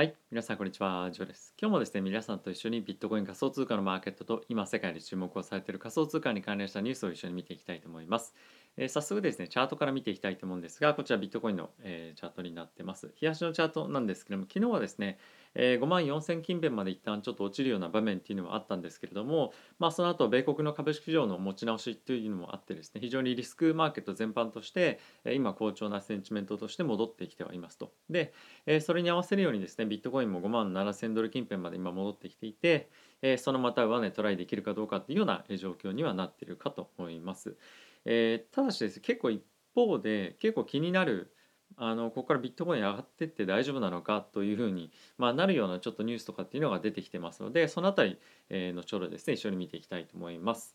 はい、皆さんこんにちは、ジョーです。今日もですね、皆さんと一緒にビットコイン仮想通貨のマーケットと今世界で注目をされている仮想通貨に関連したニュースを一緒に見ていきたいと思います。え早速ですね、チャートから見ていきたいと思うんですが、こちらビットコインの、えチャートになってます。日足のチャートなんですけども、昨日はですね、え5万4000近辺まで一旦ちょっと落ちるような場面っていうのはあったんですけれども、まあ、その後米国の株式市場の持ち直しというのもあってですね、非常にリスクマーケット全般として、え今好調なセンチメントとして戻ってきてはいますと。で、えそれに合わせるようにですねビットコインも5万7000ドル近辺まで今戻ってきていて、えそのまた上値トライできるかどうかっていうような状況にはなっているかと思います。えーただしですね結構一方で結構気になるあのここからビットコイン上がってって大丈夫なのかというふうに、まあ、なるようなちょっとニュースとかっていうのが出てきてますのでそのあたり、えー後ほどですね一緒に見ていきたいと思います。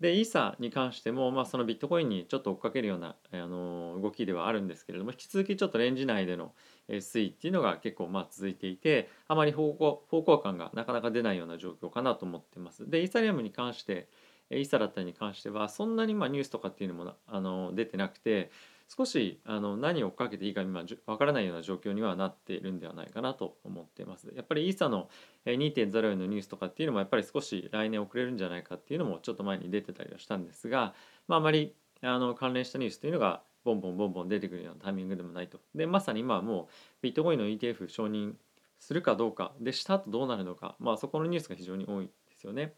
でイーサに関しても、まあ、そのビットコインにちょっと追っかけるような、あの動きではあるんですけれども引き続きちょっとレンジ内での推移っていうのが結構まあ続いていてあまり方向方向感がなかなか出ないような状況かなと思ってます。でイーサリアムに関してイーサだったりに関してはそんなにまあニュースとかっていうのもあの出てなくて少しあの何を追っかけていいか今わからないような状況にはなっているんではないかなと思っています。やっぱりイーサの2.0へのニュースとかっていうのもやっぱり少し来年遅れるんじゃないかっていうのもちょっと前に出てたりはしたんですが、まあ、あまりあの関連したニュースというのがボンボンボンボン出てくるようなタイミングでもないと。でまさに今はもうビットコインの ETF 承認するかどうかでした後どうなるのか、まあ、そこのニュースが非常に多いですよね。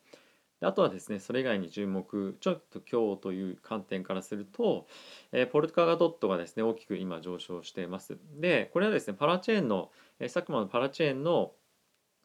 であとはですねそれ以外に注目ちょっと今日という観点からすると、えーポルトガドットがですね大きく今上昇しています。でこれはですねパラチェーンの、えー、佐久間のパラチェーンの、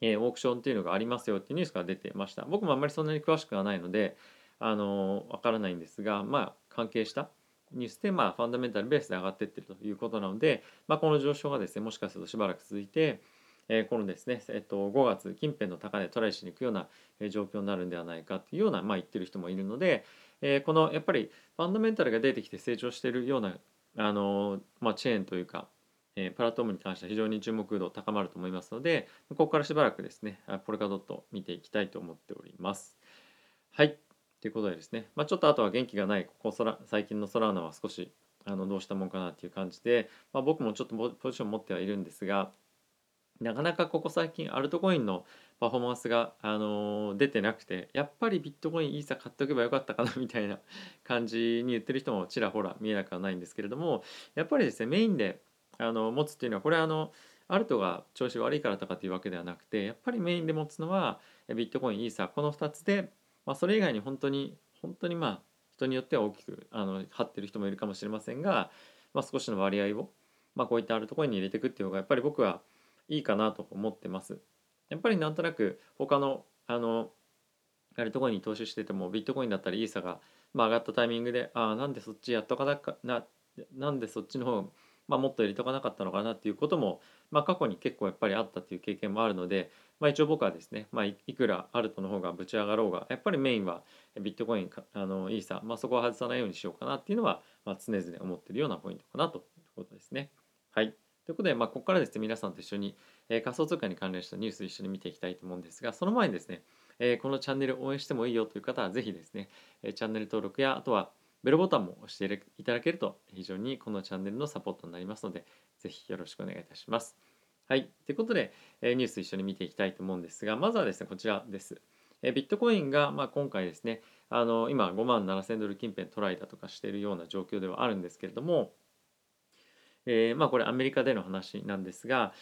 えオークションっていうのがありますよっていうニュースが出てました。僕もあんまりそんなに詳しくはないのであのわからないんですがまあ関係したニュースで、まあ、ファンダメンタルベースで上がっていってるということなので、まあ、この上昇がですねもしかするとしばらく続いて、えこのですね、えっと、5月近辺の高値トライしに行くような状況になるんではないかというような、まあ、言ってる人もいるので、えーこのやっぱりファンダメンタルが出てきて成長しているようなあの、まあ、チェーンというか、えプラットフォームに関しては非常に注目度高まると思いますのでここからしばらくですねあポルカドット見ていきたいと思っております。はいということでですね、まあ、ちょっとあとは元気がないここソラ最近のソラーナは少しあのどうしたもんかなっていう感じで、まあ、僕もちょっとポジション持ってはいるんですがなかなかここ最近アルトコインのパフォーマンスが、あのー出てなくてやっぱりビットコインイーサ買っておけばよかったかなみたいな感じに言ってる人もちらほら見えなくはないんですけれどもやっぱりですねメインであの持つっていうのはこれあのアルトが調子悪いからとかっていうわけではなくてやっぱりメインで持つのはビットコインイーサこの2つで、まあ、それ以外に本当に本当にまあ人によっては大きくあの張ってる人もいるかもしれませんが、まあ、少しの割合を、まあ、こういったアルトコインに入れていくっていう方がやっぱり僕はいいかなと思ってます。やっぱりなんとなく他のあのアルトコインに投資しててもビットコインだったりイーサが、まあ、上がったタイミングでああなんでそっちやっとかなかななんでそっちの方まあ、もっと入れとかなかったのかなっていうことも、まあ、過去に結構やっぱりあったっていう経験もあるので、まあ、一応僕はですね、まあ、いくらアルトの方がぶち上がろうがやっぱりメインはビットコインかあのイーサ、まあ、そこは外さないようにしようかなっていうのは、まあ、常々思ってるようなポイントかなということですね。はいということで、まあ、ここからですね皆さんと一緒に、えー仮想通貨に関連したニュース一緒に見ていきたいと思うんですがその前にですね、えーこのチャンネル応援してもいいよという方はぜひですね、えーチャンネル登録やあとはベルボタンも押していただけると非常にこのチャンネルのサポートになりますのでぜひよろしくお願いいたします。はい。ということで、えーニュース一緒に見ていきたいと思うんですが、まずはですね、こちらです。えービットコインが、まあ、今回ですね、あの今5万7000ドル近辺トライだとかしているような状況ではあるんですけれども、えーまあこれアメリカでの話なんですが、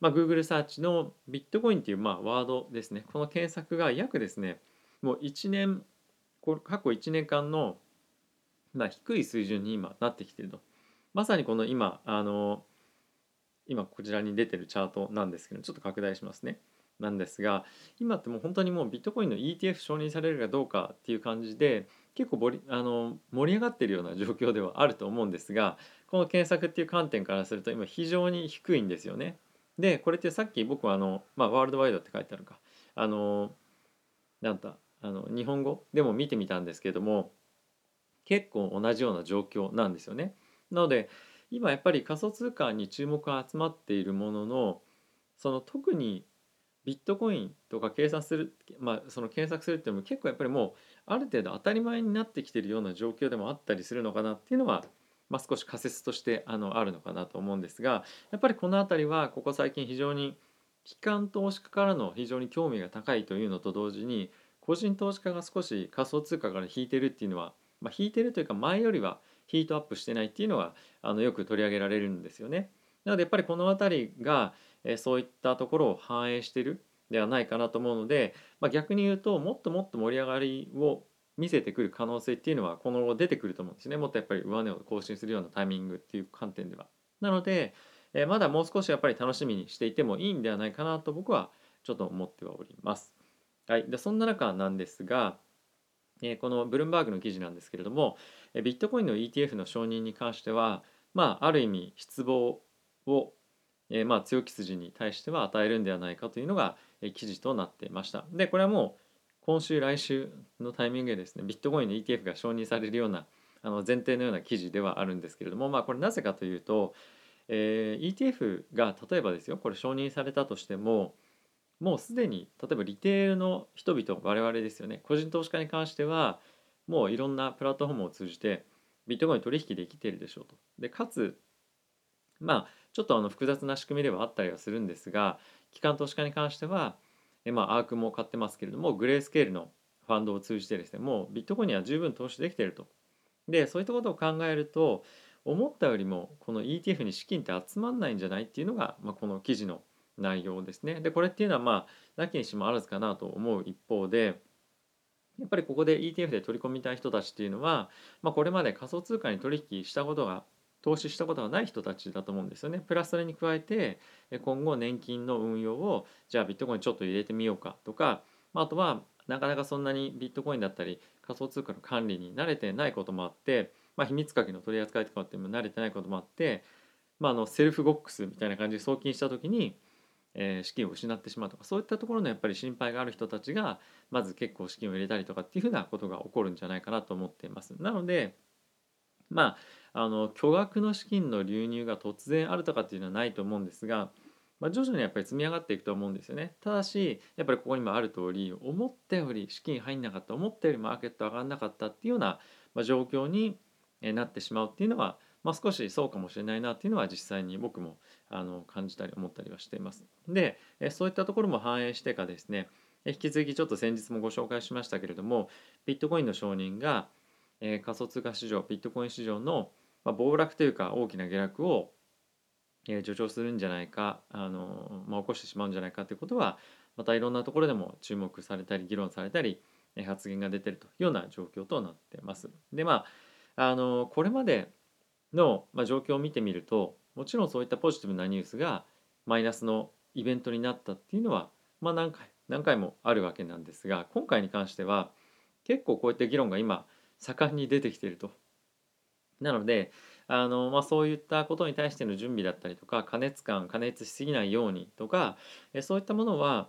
まあ、Google サーチのビットコインというまあワードですね、この検索が約ですね、もう1年、過去1年間の、まあ、低い水準に今なってきてると。まさにこの今、あの、今こちらに出てるチャートなんですけど、ちょっと拡大しますね。なんですが、今ってもう本当にもうビットコインの ETF 承認されるかどうかっていう感じで、結構ボリあの盛り上がってるような状況ではあると思うんですが、この検索っていう観点からすると今非常に低いんですよね。で、これってさっき僕はあの、まあ、ワールドワイドって書いてあるか、あの、なんだ、あの日本語でも見てみたんですけども、結構同じような状況なんですよね。なので今やっぱり仮想通貨に注目が集まっているもののその特にビットコインとか計算する、まあ、その検索するっていうのも結構やっぱりもうある程度当たり前になってきてるような状況でもあったりするのかなっていうのは、まあ、少し仮説としてあのあるのかなと思うんですがやっぱりこの辺りはここ最近非常に機関投資家からの非常に興味が高いというのと同時に個人投資家が少し仮想通貨から引いてるっていうのは、まあ、引いてるというか前よりはヒートアップしてないっていうのがあのよく取り上げられるんですよね。なのでやっぱりこの辺りが、えそういったところを反映してるではないかなと思うので、まあ、逆に言うともっともっと盛り上がりを見せてくる可能性っていうのはこの後出てくると思うんですねもっとやっぱり上値を更新するようなタイミングっていう観点では。なので、えー、まだもう少しやっぱり楽しみにしていてもいいんではないかなと僕はちょっと思ってはおります。はい、でそんな中なんですが、えー、このブルームバーグの記事なんですけれども、えー、ビットコインの ETF の承認に関しては、まあ、ある意味失望を、えー、まあ、強気筋に対しては与えるんではないかというのが、えー、記事となっていました。でこれはもう今週来週のタイミングでですねビットコインの ETF が承認されるようなあの前提のような記事ではあるんですけれどもまあこれなぜかというと、えー、ETF が例えばですよこれ承認されたとしてももうすでに例えばリテールの人々我々ですよね個人投資家に関してはもういろんなプラットフォームを通じてビットコイン取引できているでしょうと。でかつまあちょっとあの複雑な仕組みではあったりはするんですが機関投資家に関してはえまあアークも買ってますけれどもグレースケールのファンドを通じてですねもうビットコインには十分投資できていると。でそういったことを考えると思ったよりもこの ETF に資金って集まんないんじゃないっていうのが、まあ、この記事の内容ですね。でこれっていうのはまあなきにしもあらずかなと思う一方でやっぱりここで ETF で取り込みたい人たちっていうのは、まあ、これまで仮想通貨に取引したことが投資したことがない人たちだと思うんですよね。プラスそれに加えて今後年金の運用をじゃあビットコインちょっと入れてみようかとかあとはなかなかそんなにビットコインだったり仮想通貨の管理に慣れてないこともあって、まあ、秘密鍵の取り扱いとかっても慣れてないこともあって、まあ、あのセルフボックスみたいな感じで送金した時にえー、資金を失ってしまうとかそういったところのやっぱり心配がある人たちがまず結構資金を入れたりとかっていうふうなことが起こるんじゃないかなと思っています。なのでまああの巨額の資金の流入が突然あるとかっていうのはないと思うんですが、まあ、徐々にやっぱり積み上がっていくと思うんですよね。ただしやっぱりここにもある通り思ったより資金入んなかった思ったよりマーケット上がんなかったっていうような、状況になってしまうっていうのはまあ、少しそうかもしれないなっていうのは実際に僕もあの感じたり思ったりはしています。でそういったところも反映してかですね引き続きちょっと先日もご紹介しましたけれどもビットコインの承認が、え仮想通貨市場ビットコイン市場の、ま暴落というか大きな下落を、え助長するんじゃないかあの、まあ、起こしてしまうんじゃないかということはまたいろんなところでも注目されたり議論されたりえ発言が出てるというような状況となってます。でまああのこれまでの、まあ、状況を見てみるともちろんそういったポジティブなニュースがマイナスのイベントになったっていうのは、まあ、何回何回もあるわけなんですが今回に関しては結構こういった議論が今盛んに出てきていると。なのであの、まあ、そういったことに対しての準備だったりとか加熱感加熱しすぎないようにとかえそういったものは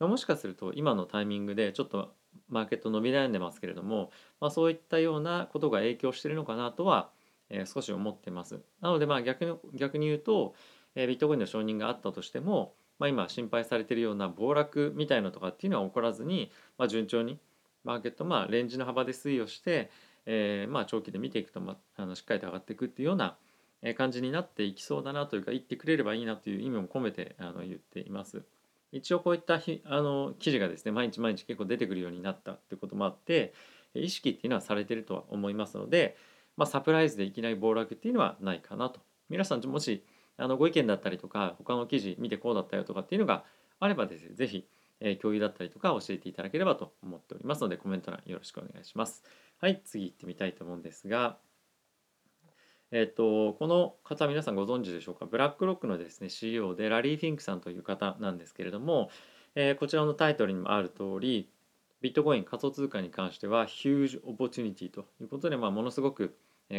もしかすると今のタイミングでちょっとマーケット伸び悩んでますけれども、まあ、そういったようなことが影響してるのかなとはえー、少し思ってます。なのでまあ逆に逆に言うと、えー、ビットコインの承認があったとしても、まあ、今心配されてるような暴落みたいなとかっていうのは起こらずに、まあ、順調にマーケットまあレンジの幅で推移をして、えー、まあ長期で見ていくと、まあ、のしっかりと上がっていくっていうような感じになっていきそうだなというか言ってくれればいいなという意味も込めてあの言っています。一応こういったひあの記事がですね毎日毎日結構出てくるようになったってこともあって意識っていうのはされてるとは思いますので、まあ、サプライズでいきなり暴落っていうのはないかなと皆さんもしあのご意見だったりとか他の記事見てこうだったよとかっていうのがあればですね是非え、共有だったりとか教えていただければと思っておりますのでコメント欄よろしくお願いします。はい、次行ってみたいと思うんですが、えっ、ー、と、この方皆さんご存知でしょうか？ブラックロックのですね CEO でラリー・フィンクさんという方なんですけれども、えー、こちらのタイトルにもある通りビットコイン仮想通貨に関してはヒュージオポチュニティということで、まあ、ものすごく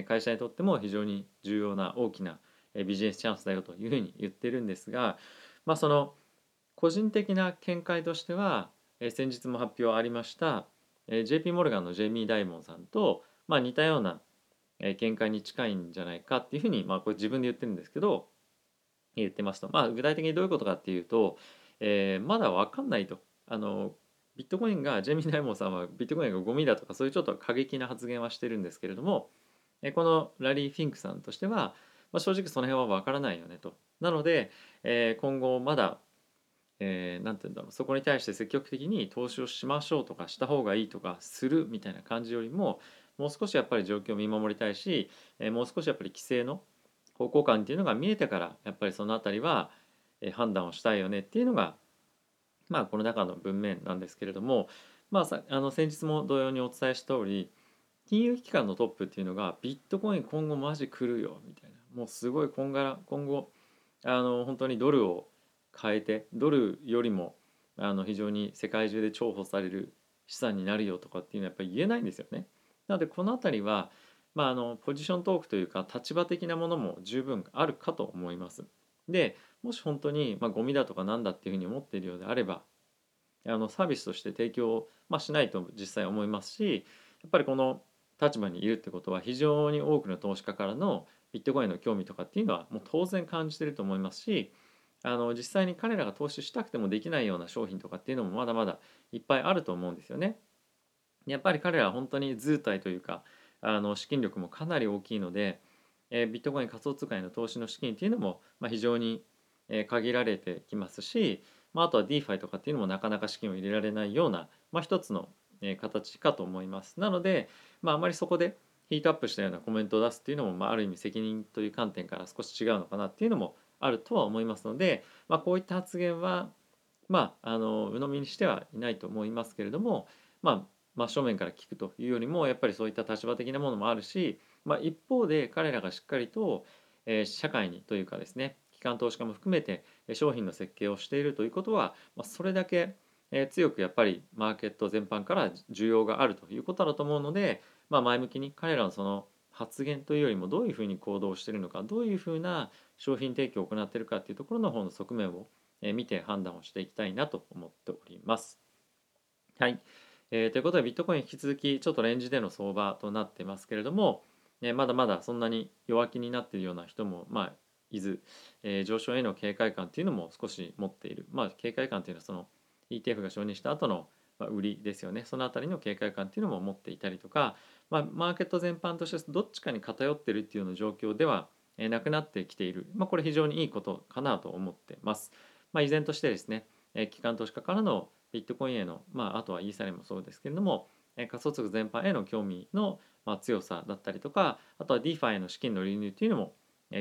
会社にとっても非常に重要な大きなビジネスチャンスだよというふうに言ってるんですが、まあ、その個人的な見解としては先日も発表ありました JP モルガンのジェイミー・ダイモンさんと、まあ、似たような見解に近いんじゃないかっていうふうに、まあ、これ自分で言ってるんですけど言ってますと、まあ、具体的にどういうことかっていうと、えー、まだ分かんないとあのビットコインがジェイミー・ダイモンさんはビットコインがゴミだとかそういうちょっと過激な発言はしてるんですけれどもこのラリー・フィンクさんとしては、まあ、正直その辺は分からないよねと。なので、えー、今後まだ、えー、て言うんだろう。そこに対して積極的に投資をしましょうとかした方がいいとかするみたいな感じよりももう少しやっぱり状況を見守りたいし、えー、もう少しやっぱり規制の方向感っていうのが見えてからやっぱりその辺りは、判断をしたいよねっていうのがまあこの中の文面なんですけれどもまあさあの先日も同様にお伝えした通り金融機関のトップっていうのがビットコイン今後マジ来るよみたいなもうすごい今後今後あの本当にドルを変えてドルよりもあの非常に世界中で重宝される資産になるよとかっていうのはやっぱり言えないんですよね。なのでこの辺りは、まあ、あのポジショントークというか立場的なものも十分あるかと思います。でもし本当に、まあ、ゴミだとかなんだっていうふうに思っているようであればあのサービスとして提供、まあ、しないと実際思いますしやっぱりこの立場にいるってことは非常に多くの投資家からのビットコインの興味とかっていうのはもう当然感じてると思いますしあの実際に彼らが投資したくてもできないような商品とかっていうのもまだまだいっぱいあると思うんですよね。やっぱり彼らは本当に図体というかあの資金力もかなり大きいので、えー、ビットコイン仮想通貨への投資の資金っていうのも、まあ、非常に、限られてきますし、まあ、あとは DeFi とかっていうのもなかなか資金を入れられないような、まあ、一つの、形かと思います。なので、まあ、あまりそこでヒートアップしたようなコメントを出すっていうのも、まあ、ある意味責任という観点から少し違うのかなっていうのもあるとは思いますので、まあ、こういった発言は、まあ、あの鵜呑みにしてはいないと思いますけれども、まあ、真正面から聞くというよりもやっぱりそういった立場的なものもあるし、まあ、一方で彼らがしっかりと、えー、社会にというかですね機関投資家も含めて商品の設計をしているということは、まあ、それだけ強くやっぱりマーケット全般から需要があるということだと思うので、まあ、前向きに彼らのその発言というよりもどういうふうに行動しているのかどういうふうな商品提供を行っているかっていうところの方の側面を見て判断をしていきたいなと思っております。はい、えー、ということでビットコイン引き続きちょっとレンジでの相場となってますけれども、えー、まだまだそんなに弱気になっているような人もまあいず、えー、上昇への警戒感っていうのも少し持っている。まあ警戒感っていうのはその ETF が承認した後の売りですよね。その辺りの警戒感っていうのも持っていたりとか、まあ、マーケット全般としてどっちかに偏ってるっていうような状況ではなくなってきている、まあ、これ非常にいいことかなと思ってます。まあ、依然としてですね機関投資家からのビットコインへの、まあ、あとはイーサリアもそうですけれども仮想通貨全般への興味の強さだったりとかあとは DeFi への資金の流入というのも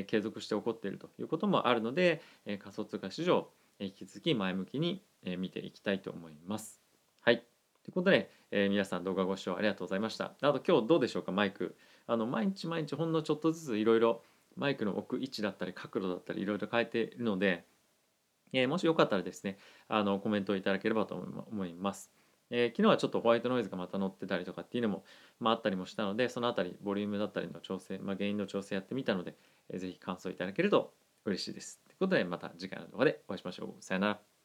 継続して起こっているということもあるので仮想通貨市場引き続き前向きに見ていきたいと思います。はい。ということで、えー、皆さん動画ご視聴ありがとうございました。あと今日どうでしょうか、マイク。あの毎日毎日ほんのちょっとずついろいろマイクの置く位置だったり角度だったりいろいろ変えているので、えー、もしよかったらですね、あのコメントをいただければと思います。えー、昨日はちょっとホワイトノイズがまた乗ってたりとかっていうのも、まあ、あったりもしたので、そのあたり、ボリュームだったりの調整、まあ、原因の調整やってみたので、えー、ぜひ感想いただけると嬉しいです。ということで、また次回の動画でお会いしましょう。さよなら。